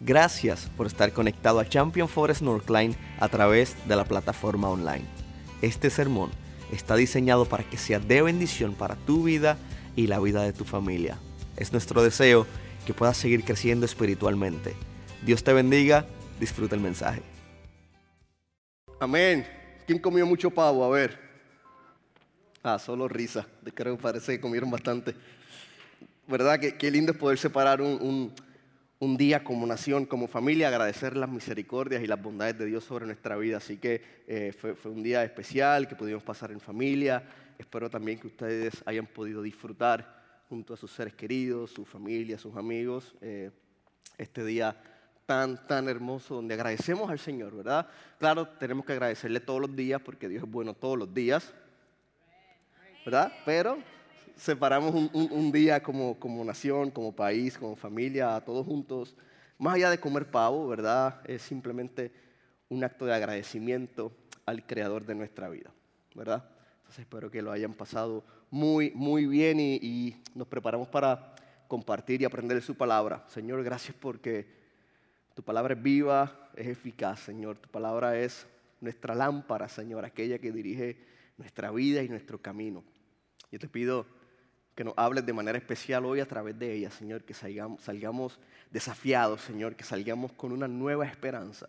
Gracias por estar conectado a Champion Forest Northline a través de la plataforma online. Este sermón está diseñado para que sea de bendición para tu vida y la vida de tu familia. Es nuestro deseo que puedas seguir creciendo espiritualmente. Dios te bendiga, disfruta el mensaje. Amén. ¿Quién comió mucho pavo? A ver. Ah, solo risa. Creo que parece que comieron bastante. ¿Verdad? Qué, qué lindo es poder separar un, un, un, día como nación, como familia, agradecer las misericordias y las bondades de Dios sobre nuestra vida. Así que eh, fue, un día especial que pudimos pasar en familia. Espero también que ustedes hayan podido disfrutar junto a sus seres queridos, su familia, sus amigos, eh, este día tan, tan hermoso donde agradecemos al Señor, ¿verdad? Claro, tenemos que agradecerle todos los días porque Dios es bueno todos los días, ¿verdad? Pero separamos un, día como, como nación, como país, como familia, todos juntos, más allá de comer pavo, ¿verdad? Es simplemente un acto de agradecimiento al creador de nuestra vida, ¿verdad? Entonces espero que lo hayan pasado muy, muy bien y, y, nos preparamos para compartir y aprender de su palabra. Señor, gracias porque tu palabra es viva, es eficaz, Señor. Tu palabra es nuestra lámpara, Señor, aquella que dirige nuestra vida y nuestro camino. Yo te pido que nos hables de manera especial hoy a través de ella, Señor, que salgamos, desafiados, Señor, que salgamos con una nueva esperanza.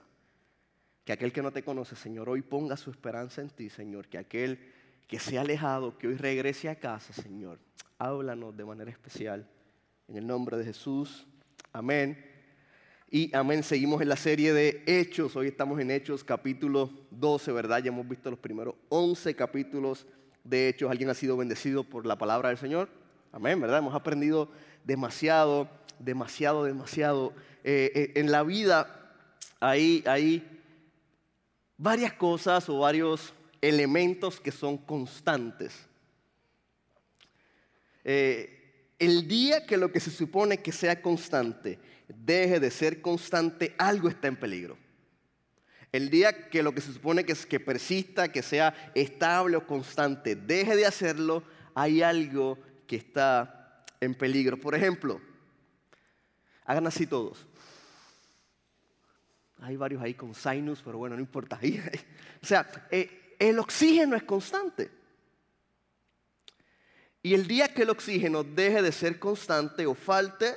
Que aquel que no te conoce, Señor, hoy ponga su esperanza en ti, Señor. Que aquel que se ha alejado, que hoy regrese a casa, Señor. Háblanos de manera especial. En el nombre de Jesús. Amén. Y amén, seguimos en la serie de Hechos. Hoy estamos en Hechos capítulo 12, ¿verdad? Ya hemos visto los primeros 11 capítulos de Hechos. ¿Alguien ha sido bendecido por la palabra del Señor? Amén, ¿verdad? Hemos aprendido demasiado, demasiado, demasiado. Eh, eh, en la vida hay, varias cosas o varios elementos que son constantes. Eh, el día que lo que se supone que sea constante deje de ser constante, algo está en peligro. El día que lo que se supone que, es, que persista, que sea estable o constante, deje de hacerlo, hay algo que está en peligro. Por ejemplo, hagan así todos. Hay varios ahí con sinus, pero bueno, no importa. o sea, eh, el oxígeno es constante. Y el día que el oxígeno deje de ser constante o falte,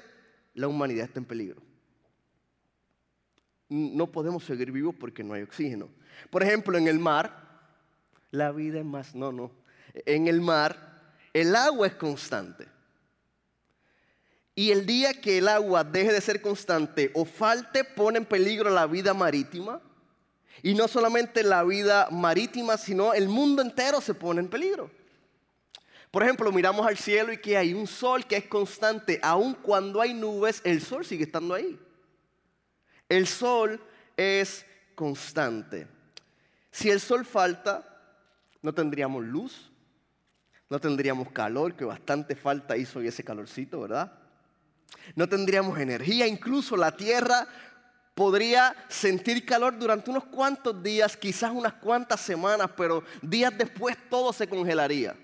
la humanidad está en peligro. No podemos seguir vivos porque no hay oxígeno. Por ejemplo, en el mar, la vida es más, no, no. En el mar, el agua es constante. Y el día que el agua deje de ser constante o falte, pone en peligro la vida marítima. Y no solamente la vida marítima, sino el mundo entero se pone en peligro. Por ejemplo, miramos al cielo y que hay un sol que es constante. Aun cuando hay nubes, el sol sigue estando ahí. El sol es constante. Si el sol falta, no tendríamos luz, no tendríamos calor, que bastante falta hizo ese calorcito, ¿verdad? No tendríamos energía, incluso la tierra podría sentir calor durante unos cuantos días, quizás unas cuantas semanas, pero días después todo se congelaría.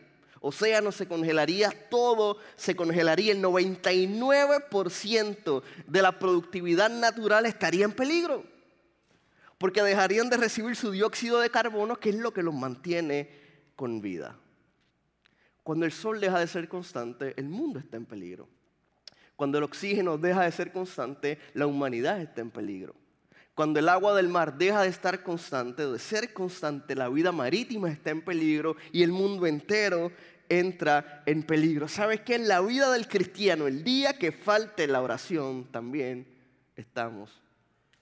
Océano se congelaría, todo se congelaría, el 99% de la productividad natural estaría en peligro, porque dejarían de recibir su dióxido de carbono, que es lo que los mantiene con vida. Cuando el sol deja de ser constante, el mundo está en peligro. Cuando el oxígeno deja de ser constante, la humanidad está en peligro. Cuando el agua del mar deja de estar constante, de ser constante, la vida marítima está en peligro y el mundo entero entra en peligro. ¿Sabes qué? En la vida del cristiano, el día que falte la oración, también estamos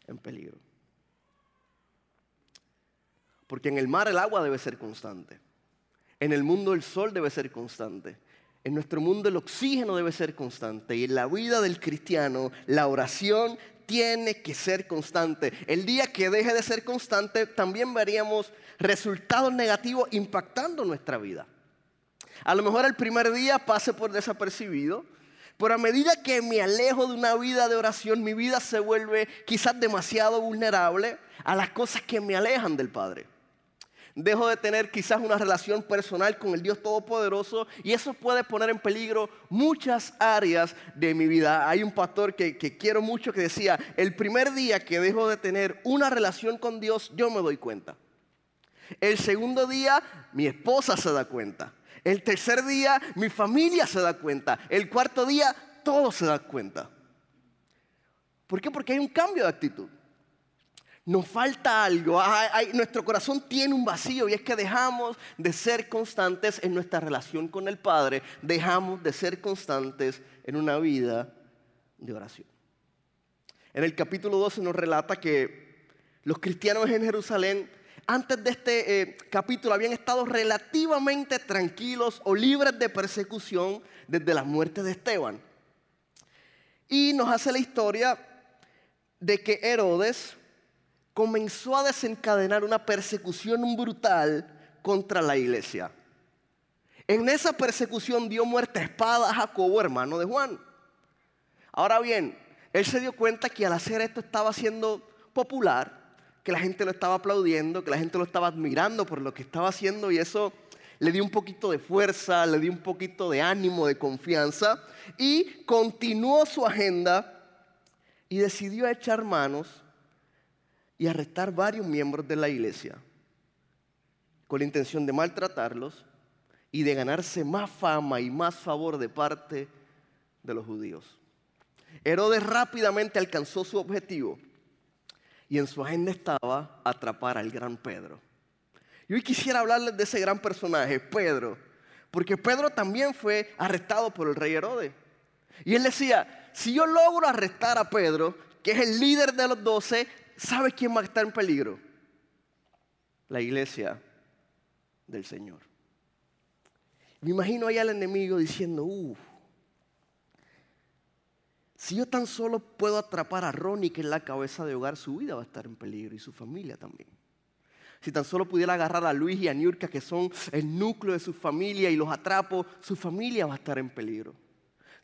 en peligro. Porque en el mar el agua debe ser constante. En el mundo el sol debe ser constante. En nuestro mundo el oxígeno debe ser constante y en la vida del cristiano la oración tiene que ser constante. El día que deje de ser constante también veríamos resultados negativos impactando nuestra vida. A lo mejor el primer día pase por desapercibido, pero a medida que me alejo de una vida de oración, mi vida se vuelve quizás demasiado vulnerable a las cosas que me alejan del Padre. Dejo de tener quizás una relación personal con el Dios Todopoderoso y eso puede poner en peligro muchas áreas de mi vida. Hay un pastor que, que, quiero mucho que decía, el primer día que dejo de tener una relación con Dios, yo me doy cuenta. El segundo día, mi esposa se da cuenta. El tercer día, mi familia se da cuenta. El cuarto día, todos se dan cuenta. ¿Por qué? Porque hay un cambio de actitud nos falta algo, nuestro corazón tiene un vacío y es que dejamos de ser constantes en nuestra relación con el Padre, dejamos de ser constantes en una vida de oración. En el capítulo 12 nos relata que los cristianos en Jerusalén, antes de este eh, capítulo, habían estado relativamente tranquilos o libres de persecución desde la muerte de Esteban. Y nos hace la historia de que Herodes, comenzó a desencadenar una persecución brutal contra la iglesia. En esa persecución dio muerte a espada a Jacobo, hermano de Juan. Ahora bien, él se dio cuenta que al hacer esto estaba siendo popular, que la gente lo estaba aplaudiendo, que la gente lo estaba admirando por lo que estaba haciendo y eso le dio un poquito de fuerza, le dio un poquito de ánimo, de confianza y continuó su agenda y decidió echar manos y arrestar varios miembros de la iglesia con la intención de maltratarlos y de ganarse más fama y más favor de parte de los judíos. Herodes rápidamente alcanzó su objetivo y en su agenda estaba atrapar al gran Pedro. Y hoy quisiera hablarles de ese gran personaje, Pedro, porque Pedro también fue arrestado por el rey Herodes. Y él decía, si yo logro arrestar a Pedro, que es el líder de los doce, ¿sabe quién va a estar en peligro? La iglesia del Señor. Me imagino ahí al enemigo diciendo, uff, si yo tan solo puedo atrapar a Ronnie, que es la cabeza de hogar, su vida va a estar en peligro y su familia también. Si tan solo pudiera agarrar a Luis y a Niurka, que son el núcleo de su familia, y los atrapo, su familia va a estar en peligro.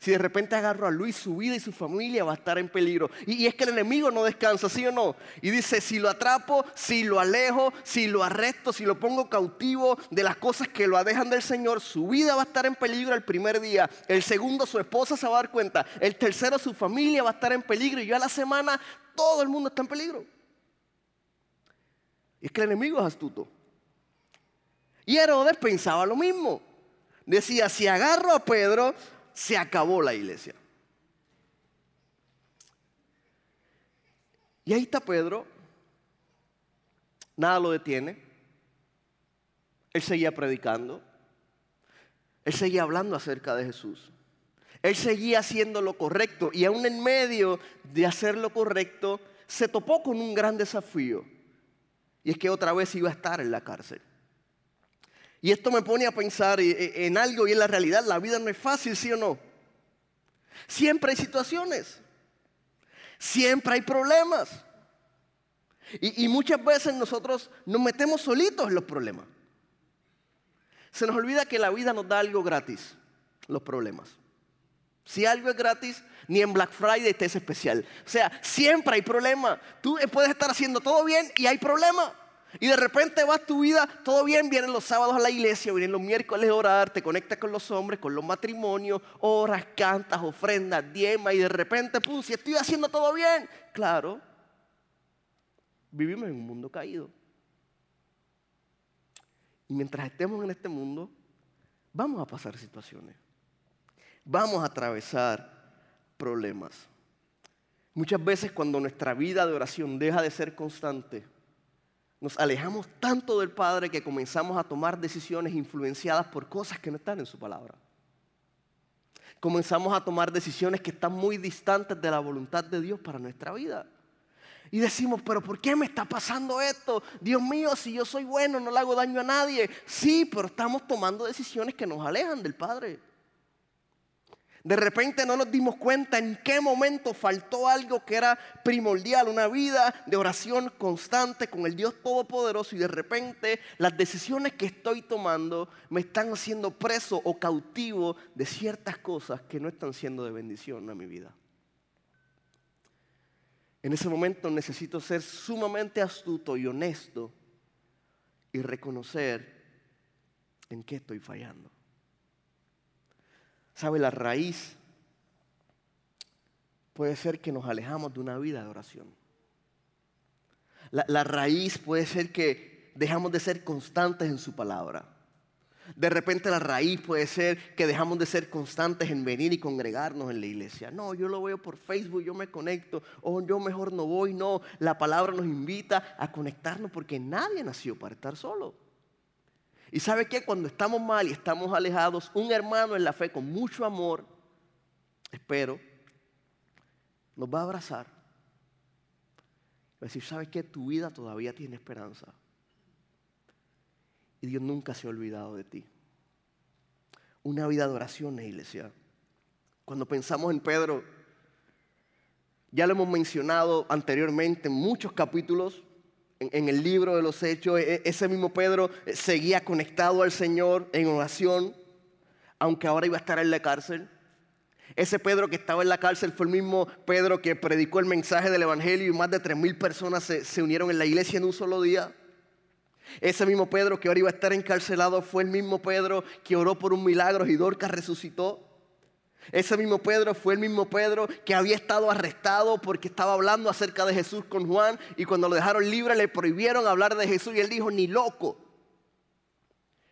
Si de repente agarro a Luis, su vida y su familia va a estar en peligro. Y, es que el enemigo no descansa, ¿sí o no? Y dice, si lo atrapo, si lo alejo, si lo arresto, si lo pongo cautivo de las cosas que lo alejan del Señor, su vida va a estar en peligro el primer día. El segundo, su esposa se va a dar cuenta. El tercero, su familia va a estar en peligro. Y yo a la semana, todo el mundo está en peligro. Y es que el enemigo es astuto. Y Herodes pensaba lo mismo. Decía, si agarro a Pedro, se acabó la iglesia. Y ahí está Pedro, nada lo detiene, él seguía predicando, él seguía hablando acerca de Jesús, él seguía haciendo lo correcto. Y aún en medio de hacer lo correcto se topó con un gran desafío. Y es que otra vez iba a estar en la cárcel. Y esto me pone a pensar en algo y en la realidad. La vida no es fácil, ¿sí o no? Siempre hay situaciones. Siempre hay problemas. Y, muchas veces nosotros nos metemos solitos en los problemas. Se nos olvida que la vida nos da algo gratis, los problemas. Si algo es gratis, ni en Black Friday te es especial. O sea, siempre hay problema. Tú puedes estar haciendo todo bien y hay problema. Y de repente vas tu vida, todo bien, vienen los sábados a la iglesia, vienen los miércoles a orar, te conectas con los hombres, con los matrimonios, oras, cantas, ofrendas, diezmas y de repente, pum, si estoy haciendo todo bien, claro, vivimos en un mundo caído. Y mientras estemos en este mundo, vamos a pasar situaciones, vamos a atravesar problemas. Muchas veces cuando nuestra vida de oración deja de ser constante, nos alejamos tanto del Padre que comenzamos a tomar decisiones influenciadas por cosas que no están en su palabra. Comenzamos a tomar decisiones que están muy distantes de la voluntad de Dios para nuestra vida. Y decimos, pero ¿por qué me está pasando esto? Dios mío, si yo soy bueno, no le hago daño a nadie. Sí, pero estamos tomando decisiones que nos alejan del Padre. De repente no nos dimos cuenta en qué momento faltó algo que era primordial, una vida de oración constante con el Dios Todopoderoso y de repente las decisiones que estoy tomando me están haciendo preso o cautivo de ciertas cosas que no están siendo de bendición a mi vida. En ese momento necesito ser sumamente astuto y honesto y reconocer en qué estoy fallando. ¿Sabe? La raíz puede ser que nos alejamos de una vida de oración. La, la raíz puede ser que dejamos de ser constantes en su palabra. De repente la raíz puede ser que dejamos de ser constantes en venir y congregarnos en la iglesia. No, yo lo veo por Facebook, yo me conecto, o yo mejor no voy. No, la palabra nos invita a conectarnos porque nadie nació para estar solo. Y sabe que cuando estamos mal y estamos alejados, un hermano en la fe con mucho amor, espero, nos va a abrazar. Va a decir, ¿sabes qué? Tu vida todavía tiene esperanza. Y Dios nunca se ha olvidado de ti. Una vida de oración, iglesia. Cuando pensamos en Pedro, ya lo hemos mencionado anteriormente en muchos capítulos, en, el libro de los Hechos, e, ese mismo Pedro eh, seguía conectado al Señor en oración, aunque ahora iba a estar en la cárcel. Ese Pedro que estaba en la cárcel fue el mismo Pedro que predicó el mensaje del Evangelio y más de tres mil personas se, se unieron en la iglesia en un solo día. Ese mismo Pedro que ahora iba a estar encarcelado fue el mismo Pedro que oró por un milagro y Dorcas resucitó. Ese mismo Pedro fue el mismo Pedro que había estado arrestado porque estaba hablando acerca de Jesús con Juan y cuando lo dejaron libre le prohibieron hablar de Jesús y él dijo, ni loco,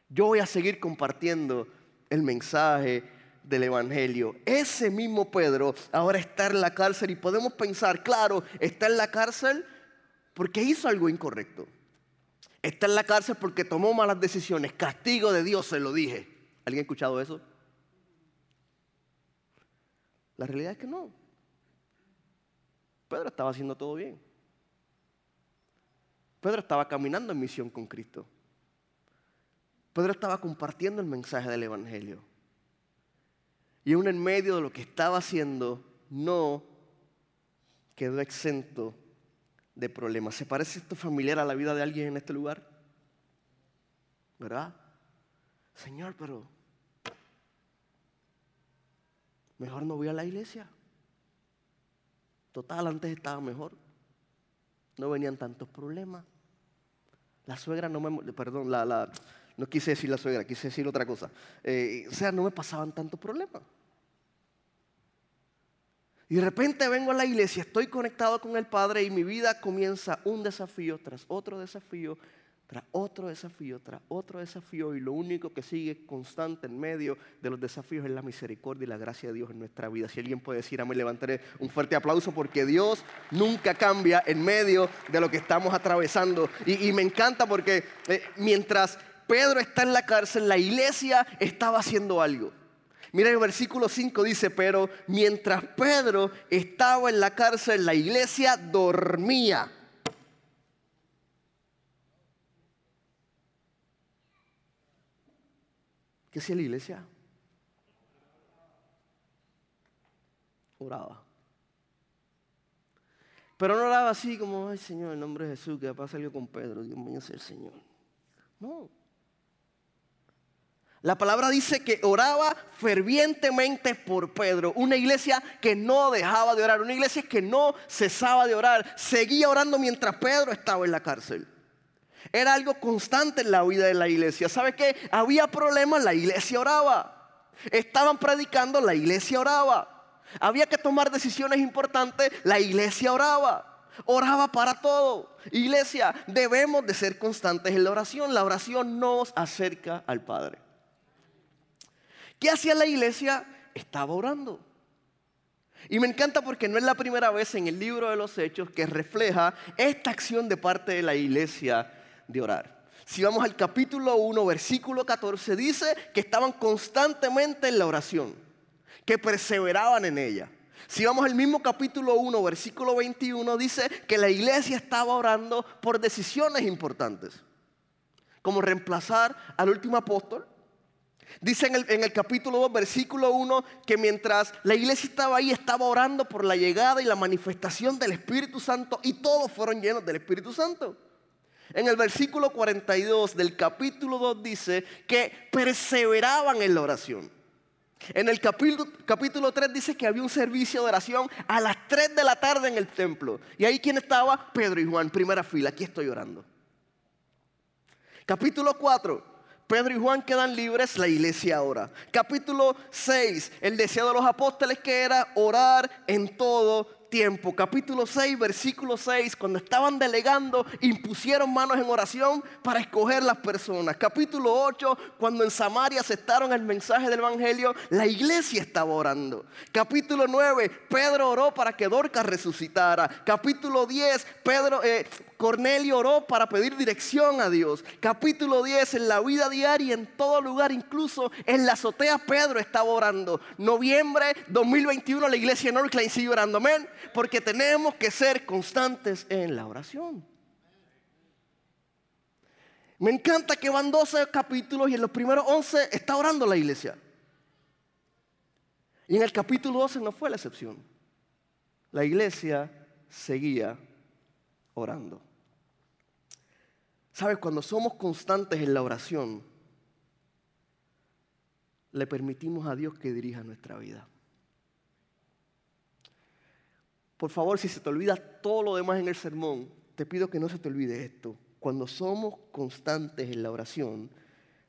yo voy a seguir compartiendo el mensaje del Evangelio. Ese mismo Pedro ahora está en la cárcel y podemos pensar, claro, está en la cárcel porque hizo algo incorrecto. Está en la cárcel porque tomó malas decisiones. Castigo de Dios, se lo dije. ¿Alguien ha escuchado eso? La realidad es que no. Pedro estaba haciendo todo bien. Pedro estaba caminando en misión con Cristo. Pedro estaba compartiendo el mensaje del Evangelio. Y aún en medio de lo que estaba haciendo, no quedó exento de problemas. ¿Se parece esto familiar a la vida de alguien en este lugar? ¿Verdad? Señor, pero mejor no voy a la iglesia. Total, antes estaba mejor. No venían tantos problemas. La suegra no me... Perdón, la, la, no quise decir la suegra, quise decir otra cosa. Eh, o sea, no me pasaban tantos problemas. Y de repente vengo a la iglesia, estoy conectado con el Padre y mi vida comienza un desafío tras otro desafío, otro desafío, tras otro desafío. Y lo único que sigue constante en medio de los desafíos es la misericordia y la gracia de Dios en nuestra vida. Si alguien puede decir, a mí levantaré un fuerte aplauso porque Dios nunca cambia en medio de lo que estamos atravesando. Y, me encanta porque eh, mientras Pedro está en la cárcel, la iglesia estaba haciendo algo. Mira el versículo 5 dice, pero mientras Pedro estaba en la cárcel, la iglesia dormía. ¿Qué hacía la iglesia? Oraba. Pero no oraba así como, ay Señor, en nombre de Jesús, que pasa algo con Pedro, Dios mío es el Señor. No. La palabra dice que oraba fervientemente por Pedro, una iglesia que no dejaba de orar, una iglesia que no cesaba de orar, seguía orando mientras Pedro estaba en la cárcel. Era algo constante en la vida de la iglesia. ¿Sabe qué? Había problemas, la iglesia oraba. Estaban predicando, la iglesia oraba. Había que tomar decisiones importantes, la iglesia oraba. Oraba para todo. Iglesia, debemos de ser constantes en la oración. La oración nos acerca al Padre. ¿Qué hacía la iglesia? Estaba orando. Y me encanta porque no es la primera vez en el libro de los Hechos que refleja esta acción de parte de la iglesia de orar. Si vamos al capítulo 1, versículo 14, dice que estaban constantemente en la oración, que perseveraban en ella. Si vamos al mismo capítulo 1, versículo 21, dice que la iglesia estaba orando por decisiones importantes, como reemplazar al último apóstol, Dice en el, capítulo 2, versículo 1, que mientras la iglesia estaba ahí, estaba orando por la llegada y la manifestación del Espíritu Santo y todos fueron llenos del Espíritu Santo. En el versículo 42 del capítulo 2 dice que perseveraban en la oración. En el capítulo, capítulo 3 dice que había un servicio de oración a las 3 de la tarde en el templo. Y ahí quien estaba, Pedro y Juan, primera fila, aquí estoy orando. Capítulo 4. Pedro y Juan quedan libres, la iglesia ora. Capítulo 6, el deseo de los apóstoles que era orar en todo tiempo. Capítulo 6, versículo 6, cuando estaban delegando, impusieron manos en oración para escoger las personas. Capítulo 8, cuando en Samaria aceptaron el mensaje del Evangelio, la iglesia estaba orando. Capítulo 9, Pedro oró para que Dorcas resucitara. Capítulo 10, Pedro, eh, Cornelio oró para pedir dirección a Dios. Capítulo 10, en la vida diaria, en todo lugar, incluso en la azotea, Pedro estaba orando. Noviembre 2021, la iglesia Northline sigue orando. Amén. Porque tenemos que ser constantes en la oración. Me encanta que van 12 capítulos y en los primeros 11 está orando la iglesia. Y en el capítulo 12 no fue la excepción. La iglesia seguía orando. ¿Sabes? Cuando somos constantes en la oración, le permitimos a Dios que dirija nuestra vida. Por favor, si se te olvida todo lo demás en el sermón, te pido que no se te olvide esto. Cuando somos constantes en la oración,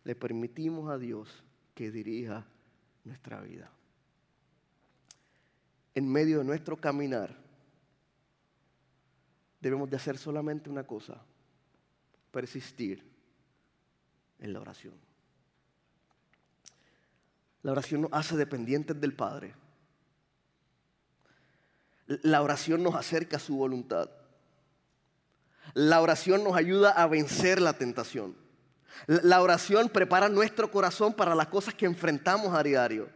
le permitimos a Dios que dirija nuestra vida. En medio de nuestro caminar, debemos de hacer solamente una cosa, persistir en la oración. La oración nos hace dependientes del Padre. La oración nos acerca a su voluntad. La oración nos ayuda a vencer la tentación. La oración prepara nuestro corazón para las cosas que enfrentamos a diario.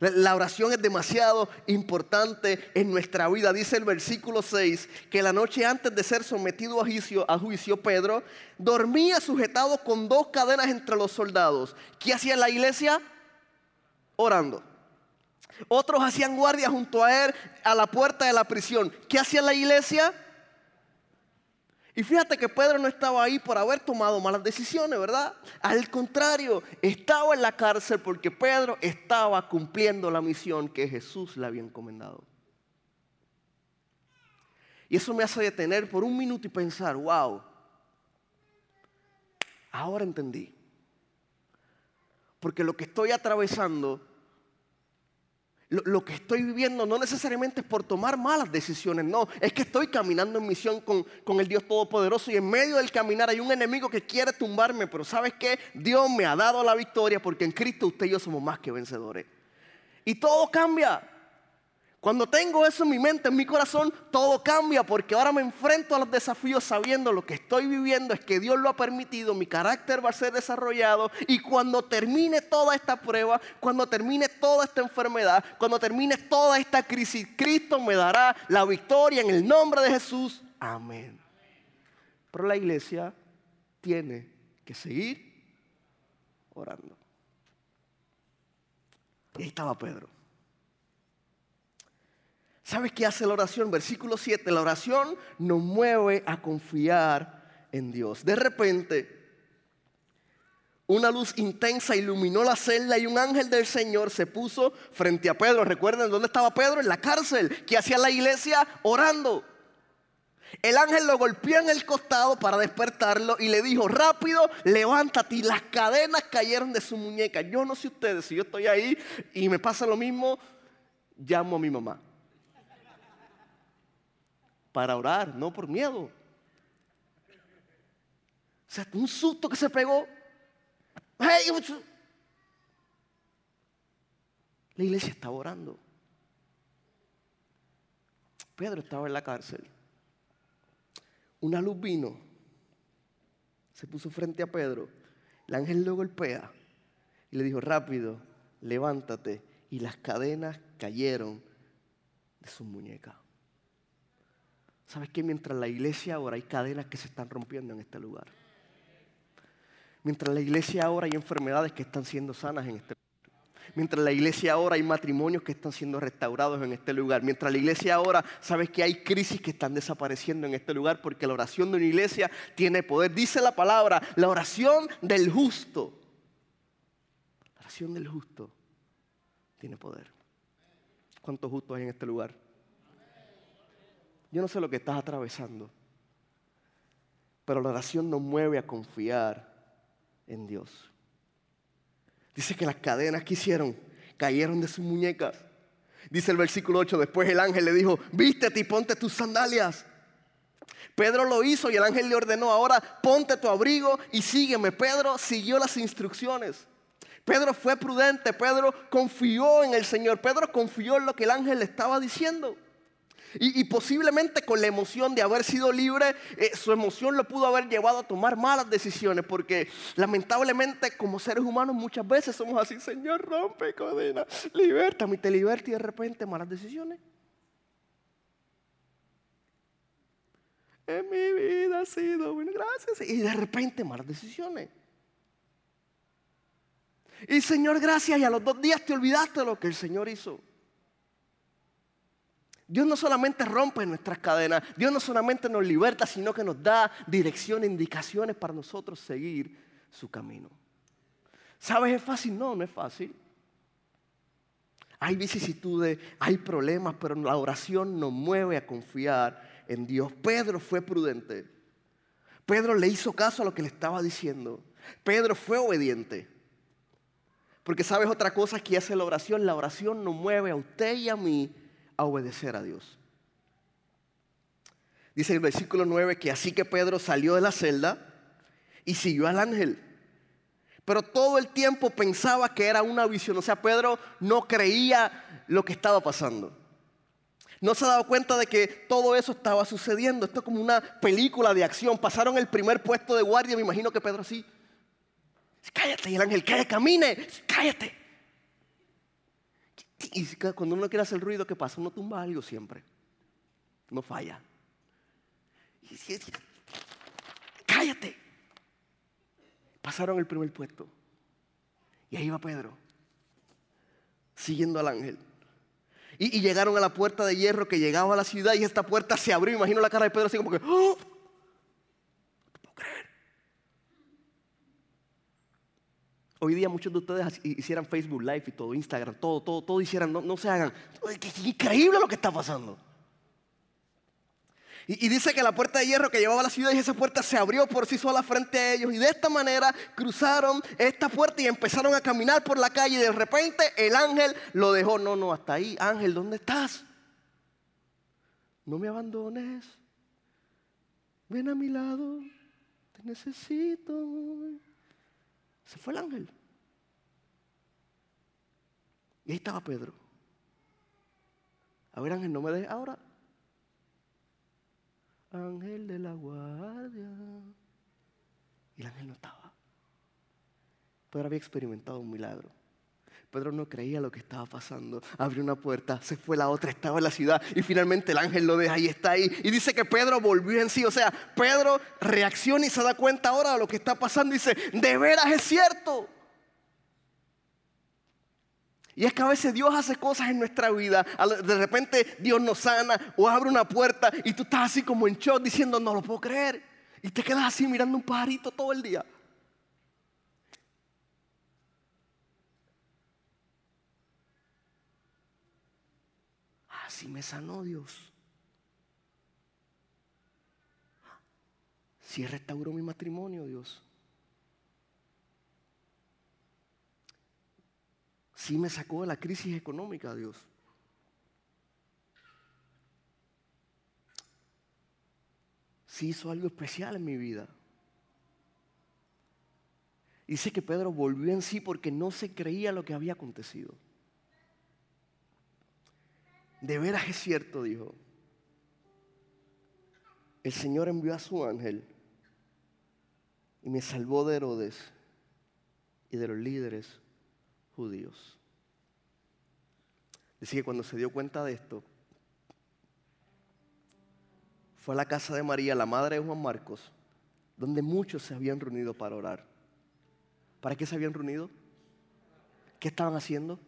La oración es demasiado importante en nuestra vida. Dice el versículo 6 que la noche antes de ser sometido a juicio, a juicio Pedro dormía sujetado con dos cadenas entre los soldados. ¿Qué hacía la iglesia? Orando. Otros hacían guardia junto a él a la puerta de la prisión. ¿Qué hacía la iglesia? Y fíjate que Pedro no estaba ahí por haber tomado malas decisiones, ¿verdad? Al contrario, estaba en la cárcel porque Pedro estaba cumpliendo la misión que Jesús le había encomendado. Y eso me hace detener por un minuto y pensar, wow, ahora entendí. Porque lo que estoy atravesando lo, que estoy viviendo no necesariamente es por tomar malas decisiones, no, es que estoy caminando en misión con, con, el Dios Todopoderoso y en medio del caminar hay un enemigo que quiere tumbarme, pero ¿sabes qué? Dios me ha dado la victoria porque en Cristo usted y yo somos más que vencedores. Y todo cambia. Cuando tengo eso en mi mente, en mi corazón, todo cambia porque ahora me enfrento a los desafíos sabiendo lo que estoy viviendo es que Dios lo ha permitido, mi carácter va a ser desarrollado y cuando termine toda esta prueba, cuando termine toda esta enfermedad, cuando termine toda esta crisis, Cristo me dará la victoria en el nombre de Jesús. Amén. Pero la iglesia tiene que seguir orando. Y ahí estaba Pedro. ¿Sabes qué hace la oración? Versículo 7, la oración nos mueve a confiar en Dios. De repente, una luz intensa iluminó la celda y un ángel del Señor se puso frente a Pedro. ¿Recuerdan dónde estaba Pedro? En la cárcel. ¿Qué hacía la iglesia? Orando. El ángel lo golpeó en el costado para despertarlo y le dijo, rápido, levántate. Y las cadenas cayeron de su muñeca. Yo no sé ustedes, si yo estoy ahí y me pasa lo mismo, llamo a mi mamá para orar, no por miedo. O sea, un susto que se pegó. La iglesia estaba orando. Pedro estaba en la cárcel. Una luz vino, se puso frente a Pedro. El ángel lo golpea y le dijo, rápido, levántate. Y las cadenas cayeron de su muñeca. ¿Sabes qué? Mientras la iglesia ahora hay cadenas que se están rompiendo en este lugar. Mientras la iglesia ahora hay enfermedades que están siendo sanas en este lugar. Mientras la iglesia ahora hay matrimonios que están siendo restaurados en este lugar. Mientras la iglesia ahora, sabes que hay crisis que están desapareciendo en este lugar porque la oración de una iglesia tiene poder. Dice la palabra, la oración del justo. La oración del justo tiene poder. ¿Cuántos justos hay en este lugar? Yo no sé lo que estás atravesando, pero la oración nos mueve a confiar en Dios. Dice que las cadenas que hicieron cayeron de sus muñecas. Dice el versículo 8, después el ángel le dijo, vístete y ponte tus sandalias. Pedro lo hizo y el ángel le ordenó, ahora ponte tu abrigo y sígueme. Pedro siguió las instrucciones. Pedro fue prudente, Pedro confió en el Señor, Pedro confió en lo que el ángel le estaba diciendo. Y, posiblemente con la emoción de haber sido libre, eh, su emoción lo pudo haber llevado a tomar malas decisiones, porque lamentablemente como seres humanos muchas veces somos así, Señor, rompe cadena, liberta, y te liberta y de repente malas decisiones. En mi vida ha sido, bueno, gracias, y de repente malas decisiones. Y Señor, gracias, y a los dos días te olvidaste de lo que el Señor hizo. Dios no solamente rompe nuestras cadenas, Dios no solamente nos liberta, sino que nos da dirección indicaciones para nosotros seguir su camino. ¿Sabes? ¿Es fácil? No, no es fácil. Hay vicisitudes, hay problemas, pero la oración nos mueve a confiar en Dios. Pedro fue prudente. Pedro le hizo caso a lo que le estaba diciendo. Pedro fue obediente. Porque sabes otra cosa que hace la oración. La oración nos mueve a usted y a mí a obedecer a Dios. Dice el versículo 9 que así que Pedro salió de la celda y siguió al ángel. Pero todo el tiempo pensaba que era una visión. O sea, Pedro no creía lo que estaba pasando. No se ha dado cuenta de que todo eso estaba sucediendo. Esto es como una película de acción. Pasaron el primer puesto de guardia. Me imagino que Pedro así. Cállate. Y el ángel, cállate, camine. Cállate. Y cuando uno quiere hacer ruido, ¿qué pasa? Uno tumba algo siempre. No falla. Cállate. Pasaron el primer puesto. Y ahí va Pedro, siguiendo al ángel. Y, llegaron a la puerta de hierro que llegaba a la ciudad y esta puerta se abrió. Imagino la cara de Pedro así como que... ¡Oh! Hoy día muchos de ustedes hicieran Facebook Live y todo, Instagram, todo, todo, todo hicieran, no, se hagan. Increíble lo que está pasando. Y, dice que la puerta de hierro que llevaba la ciudad y esa puerta se abrió por sí sola frente a ellos. Y de esta manera cruzaron esta puerta y empezaron a caminar por la calle. Y de repente el ángel lo dejó. No, no, hasta ahí. Ángel, ¿dónde estás? No me abandones. Ven a mi lado. Te necesito. Se fue el ángel. Y ahí estaba Pedro. A ver, ángel, no me dejes ahora. Ángel de la guardia. Y el ángel no estaba. Pedro había experimentado un milagro. Pedro no creía lo que estaba pasando. Abrió una puerta, se fue la otra, estaba en la ciudad y finalmente el ángel lo deja y está ahí. Y dice que Pedro volvió en sí. O sea, Pedro reacciona y se da cuenta ahora de lo que está pasando y dice, de veras es cierto. Y es que a veces Dios hace cosas en nuestra vida. De repente Dios nos sana o abre una puerta y tú estás así como en shock diciendo, no lo puedo creer. Y te quedas así mirando un pajarito todo el día. Si me sanó Dios. Si restauró mi matrimonio, Dios. Si me sacó de la crisis económica, Dios. Si hizo algo especial en mi vida. Dice que Pedro volvió en sí porque no se creía lo que había acontecido. De veras es cierto, dijo. El Señor envió a su ángel y me salvó de Herodes y de los líderes judíos. Dice que cuando se dio cuenta de esto, fue a la casa de María, la madre de Juan Marcos, donde muchos se habían reunido para orar. ¿Para qué se habían reunido? ¿Qué estaban haciendo?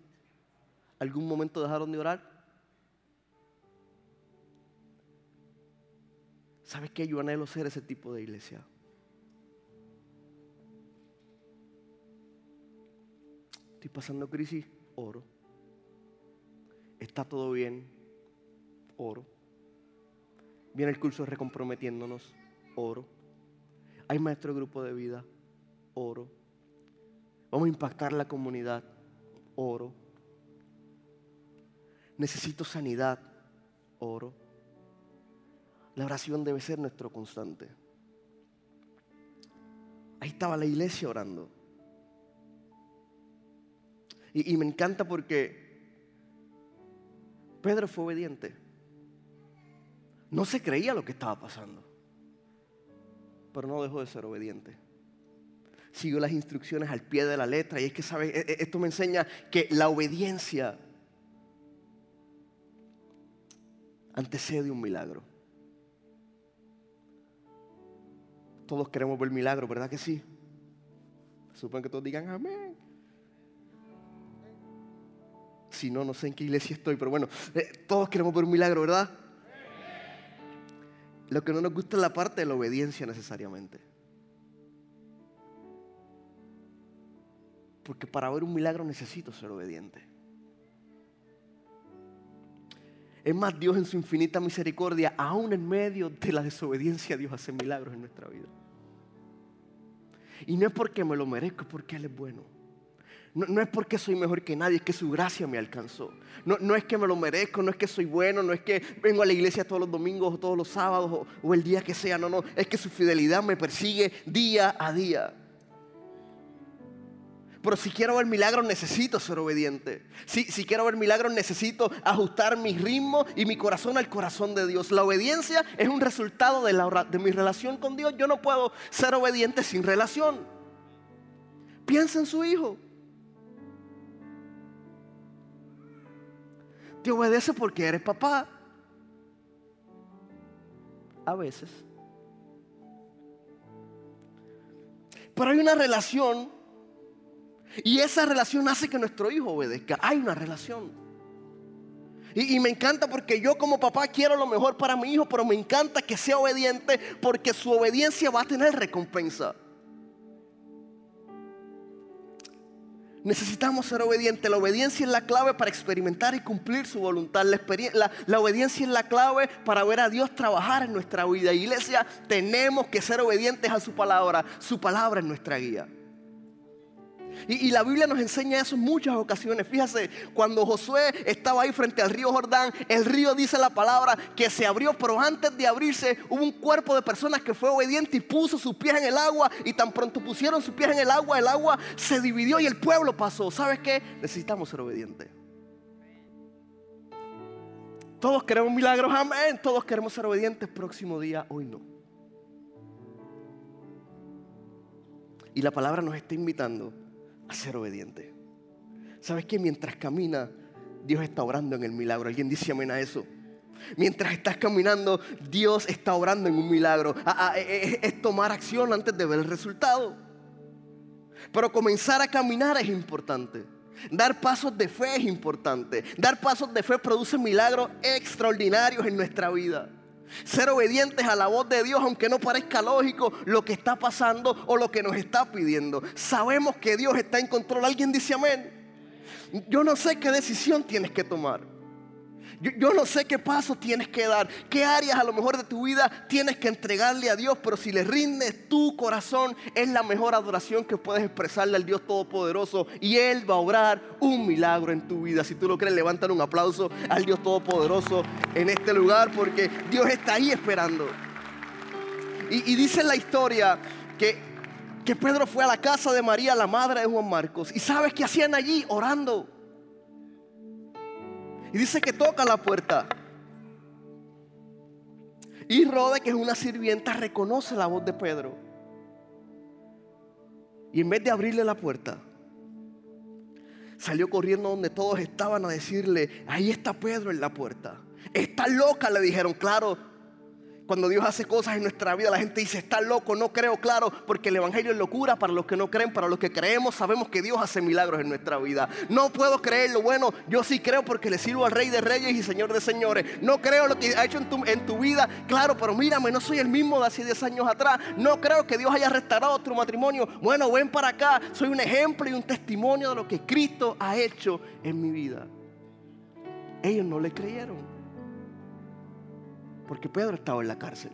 ¿Algún momento dejaron de orar? ¿Sabes qué? Yo anhelo ser ese tipo de iglesia. Estoy pasando crisis, oro. Está todo bien, oro. Viene el curso recomprometiéndonos, oro. Hay maestro de grupo de vida, oro. Vamos a impactar la comunidad. Oro. Necesito sanidad. Oro. La oración debe ser nuestro constante. Ahí estaba la iglesia orando. Y, me encanta porque Pedro fue obediente. No se creía lo que estaba pasando, pero no dejó de ser obediente. Siguió las instrucciones al pie de la letra y es que, ¿sabe? E, e, Esto me enseña que la obediencia antecede un milagro. Todos queremos ver milagro, ¿verdad que sí? Supongo que todos digan amén. Si no, no sé en qué iglesia estoy, pero bueno, eh, todos queremos ver un milagro, ¿verdad? Lo que no nos gusta es la parte de la obediencia necesariamente. Porque para ver un milagro necesito ser obediente. Es más, Dios en su infinita misericordia, aún en medio de la desobediencia, Dios hace milagros en nuestra vida. Y no es porque me lo merezco, es porque Él es bueno. No, es porque soy mejor que nadie, es que su gracia me alcanzó. No, es que me lo merezco, no es que soy bueno, no es que vengo a la iglesia todos los domingos o todos los sábados o, o el día que sea. No, no, es que su fidelidad me persigue día a día. Pero si quiero ver milagros necesito ser obediente. Si, si, quiero ver milagros necesito ajustar mi ritmo y mi corazón al corazón de Dios. La obediencia es un resultado de, la, de mi relación con Dios. Yo no puedo ser obediente sin relación. Piensa en su hijo. Te obedece porque eres papá. A veces. Pero hay una relación y esa relación hace que nuestro hijo obedezca. Hay una relación. Y, me encanta porque yo como papá quiero lo mejor para mi hijo, pero me encanta que sea obediente porque su obediencia va a tener recompensa. Necesitamos ser obedientes. La obediencia es la clave para experimentar y cumplir su voluntad. La, la, obediencia es la clave para ver a Dios trabajar en nuestra vida. Iglesia, tenemos que ser obedientes a su palabra. Su palabra es nuestra guía. Y, la Biblia nos enseña eso en muchas ocasiones. Fíjese, cuando Josué estaba ahí frente al río Jordán, el río dice la palabra que se abrió, pero antes de abrirse hubo un cuerpo de personas que fue obediente y puso sus pies en el agua. Y tan pronto pusieron sus pies en el agua, el agua se dividió y el pueblo pasó. ¿Sabes qué? Necesitamos ser obedientes. Todos queremos milagros, amén. Todos queremos ser obedientes. Próximo día, hoy no. Y la palabra nos está invitando a ser obediente. ¿Sabes que Mientras camina, Dios está orando en el milagro. ¿Alguien dice amén a eso? Mientras estás caminando, Dios está orando en un milagro. Ah, ah, eh, eh, es tomar acción antes de ver el resultado. Pero comenzar a caminar es importante. Dar pasos de fe es importante. Dar pasos de fe produce milagros extraordinarios en nuestra vida. Ser obedientes a la voz de Dios, aunque no parezca lógico lo que está pasando o lo que nos está pidiendo. Sabemos que Dios está en control. ¿Alguien dice amén? Yo no sé qué decisión tienes que tomar. Yo, no sé qué paso tienes que dar, qué áreas a lo mejor de tu vida tienes que entregarle a Dios, pero si le rindes tu corazón, es la mejor adoración que puedes expresarle al Dios Todopoderoso y Él va a obrar un milagro en tu vida. Si tú lo crees, levantan un aplauso al Dios Todopoderoso en este lugar porque Dios está ahí esperando. Y, dice la historia que, que Pedro fue a la casa de María, la madre de Juan Marcos, y sabes qué hacían allí orando. Y dice que toca la puerta. Y Rode, que es una sirvienta, reconoce la voz de Pedro. Y en vez de abrirle la puerta, salió corriendo donde todos estaban a decirle, ahí está Pedro en la puerta. Está loca, le dijeron, claro, cuando Dios hace cosas en nuestra vida, la gente dice, está loco, no creo, claro, porque el Evangelio es locura para los que no creen, para los que creemos, sabemos que Dios hace milagros en nuestra vida. No puedo creerlo, bueno, yo sí creo porque le sirvo al Rey de Reyes y Señor de Señores. No creo lo que ha hecho en tu, en tu vida, claro, pero mírame, no soy el mismo de hace 10 años atrás. No creo que Dios haya restaurado tu matrimonio. Bueno, ven para acá, soy un ejemplo y un testimonio de lo que Cristo ha hecho en mi vida. Ellos no le creyeron. Porque Pedro estaba en la cárcel.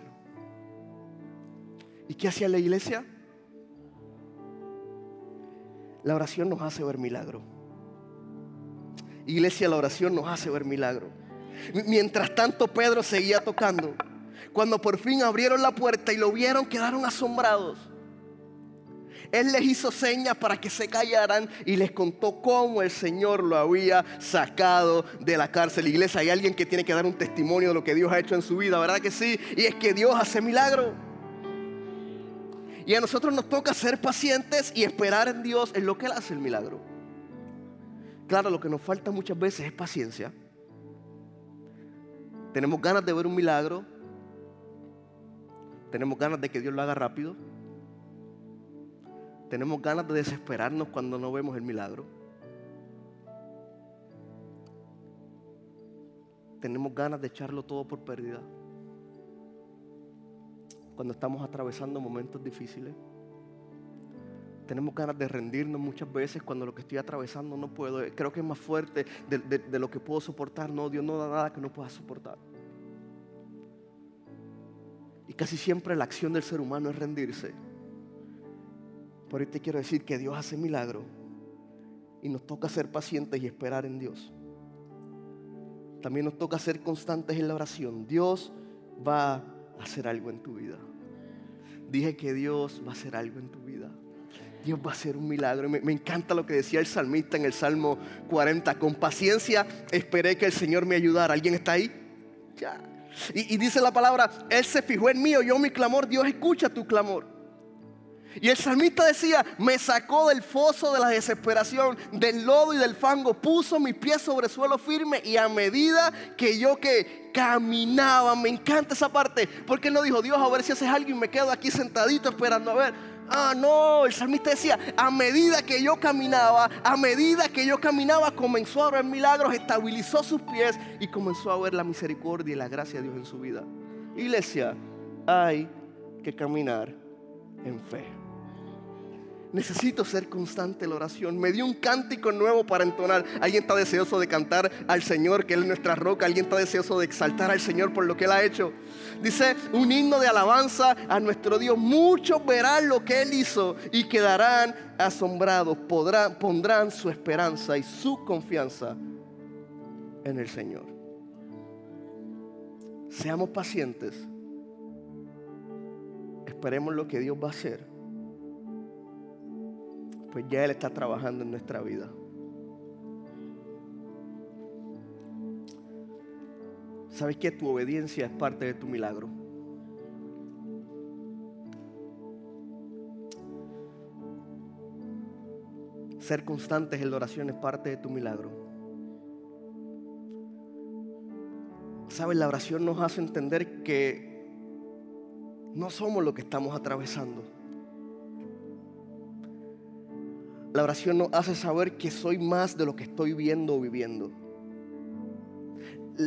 ¿Y qué hacía la iglesia? La oración nos hace ver milagro. Iglesia, la oración nos hace ver milagro. Mientras tanto Pedro seguía tocando. Cuando por fin abrieron la puerta y lo vieron, quedaron asombrados. Él les hizo señas para que se callaran y les contó cómo el Señor lo había sacado de la cárcel. Iglesia, hay alguien que tiene que dar un testimonio de lo que Dios ha hecho en su vida, ¿verdad que sí? Y es que Dios hace milagros. Y a nosotros nos toca ser pacientes y esperar en Dios en lo que Él hace el milagro. Claro, lo que nos falta muchas veces es paciencia. Tenemos ganas de ver un milagro. Tenemos ganas de que Dios lo haga rápido. Tenemos ganas de desesperarnos cuando no vemos el milagro. Tenemos ganas de echarlo todo por pérdida. Cuando estamos atravesando momentos difíciles. Tenemos ganas de rendirnos muchas veces cuando lo que estoy atravesando no puedo. Creo que es más fuerte de, de lo que puedo soportar. No, Dios no da nada que no pueda soportar. Y casi siempre la acción del ser humano es rendirse. Por ahí te quiero decir que Dios hace milagro y nos toca ser pacientes y esperar en Dios. También nos toca ser constantes en la oración. Dios va a hacer algo en tu vida. Dije que Dios va a hacer algo en tu vida. Dios va a hacer un milagro. Me, encanta lo que decía el salmista en el Salmo 40. Con paciencia esperé que el Señor me ayudara. ¿Alguien está ahí? Ya. Y, y dice la palabra, Él se fijó en mí, oyó mi clamor. Dios escucha tu clamor. Y el salmista decía, me sacó del foso de la desesperación, del lodo y del fango, puso mis pies sobre suelo firme y a medida que yo que caminaba, me encanta esa parte, porque él no dijo, Dios, a ver si haces algo y me quedo aquí sentadito esperando a ver. Ah, no, el salmista decía, a medida que yo caminaba, a medida que yo caminaba, comenzó a ver milagros, estabilizó sus pies y comenzó a ver la misericordia y la gracia de Dios en su vida. Iglesia, hay que caminar en fe. Necesito ser constante en la oración. Me dio un cántico nuevo para entonar. Alguien está deseoso de cantar al Señor, que Él es nuestra roca. Alguien está deseoso de exaltar al Señor por lo que Él ha hecho. Dice un himno de alabanza a nuestro Dios. Muchos verán lo que Él hizo y quedarán asombrados. Podrán, pondrán su esperanza y su confianza en el Señor. Seamos pacientes. Esperemos lo que Dios va a hacer pues ya Él está trabajando en nuestra vida. ¿Sabes que tu obediencia es parte de tu milagro? Ser constantes en la oración es parte de tu milagro. ¿Sabes? La oración nos hace entender que no somos lo que estamos atravesando. La oración nos hace saber que soy más de lo que estoy viendo o viviendo.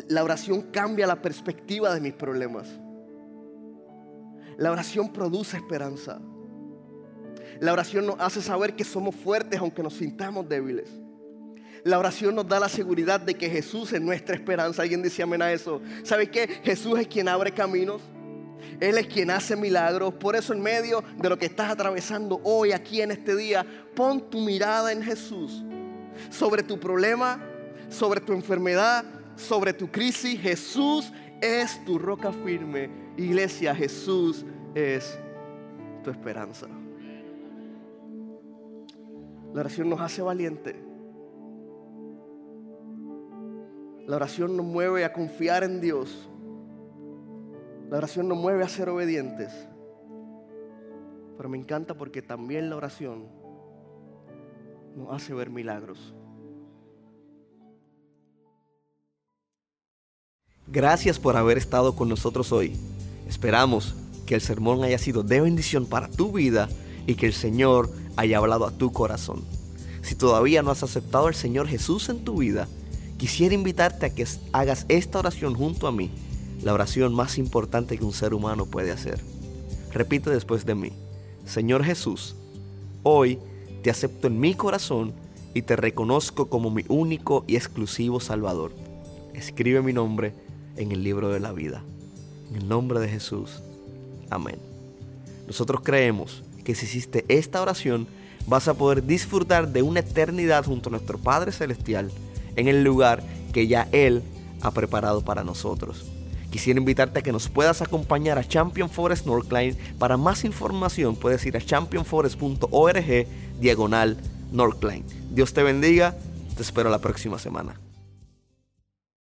La oración cambia la perspectiva de mis problemas. La oración produce esperanza. La oración nos hace saber que somos fuertes aunque nos sintamos débiles. La oración nos da la seguridad de que Jesús es nuestra esperanza. Alguien decía amén a eso. ¿Sabes qué? Jesús es quien abre caminos. Él es quien hace milagros. Por eso en medio de lo que estás atravesando hoy, aquí en este día, pon tu mirada en Jesús. Sobre tu problema, sobre tu enfermedad, sobre tu crisis. Jesús es tu roca firme. Iglesia, Jesús es tu esperanza. La oración nos hace valiente. La oración nos mueve a confiar en Dios. La oración nos mueve a ser obedientes. Pero me encanta porque también la oración nos hace ver milagros. Gracias por haber estado con nosotros hoy. Esperamos que el sermón haya sido de bendición para tu vida y que el Señor haya hablado a tu corazón. Si todavía no has aceptado al Señor Jesús en tu vida, quisiera invitarte a que hagas esta oración junto a mí la oración más importante que un ser humano puede hacer. Repite después de mí, Señor Jesús, hoy te acepto en mi corazón y te reconozco como mi único y exclusivo Salvador. Escribe mi nombre en el libro de la vida. En el nombre de Jesús. Amén. Nosotros creemos que si hiciste esta oración, vas a poder disfrutar de una eternidad junto a nuestro Padre Celestial en el lugar que ya Él ha preparado para nosotros. Quisiera invitarte a que nos puedas acompañar a Champion Forest Northline. Para más información puedes ir a championforest.org diagonal Northline. Dios te bendiga, te espero la próxima semana.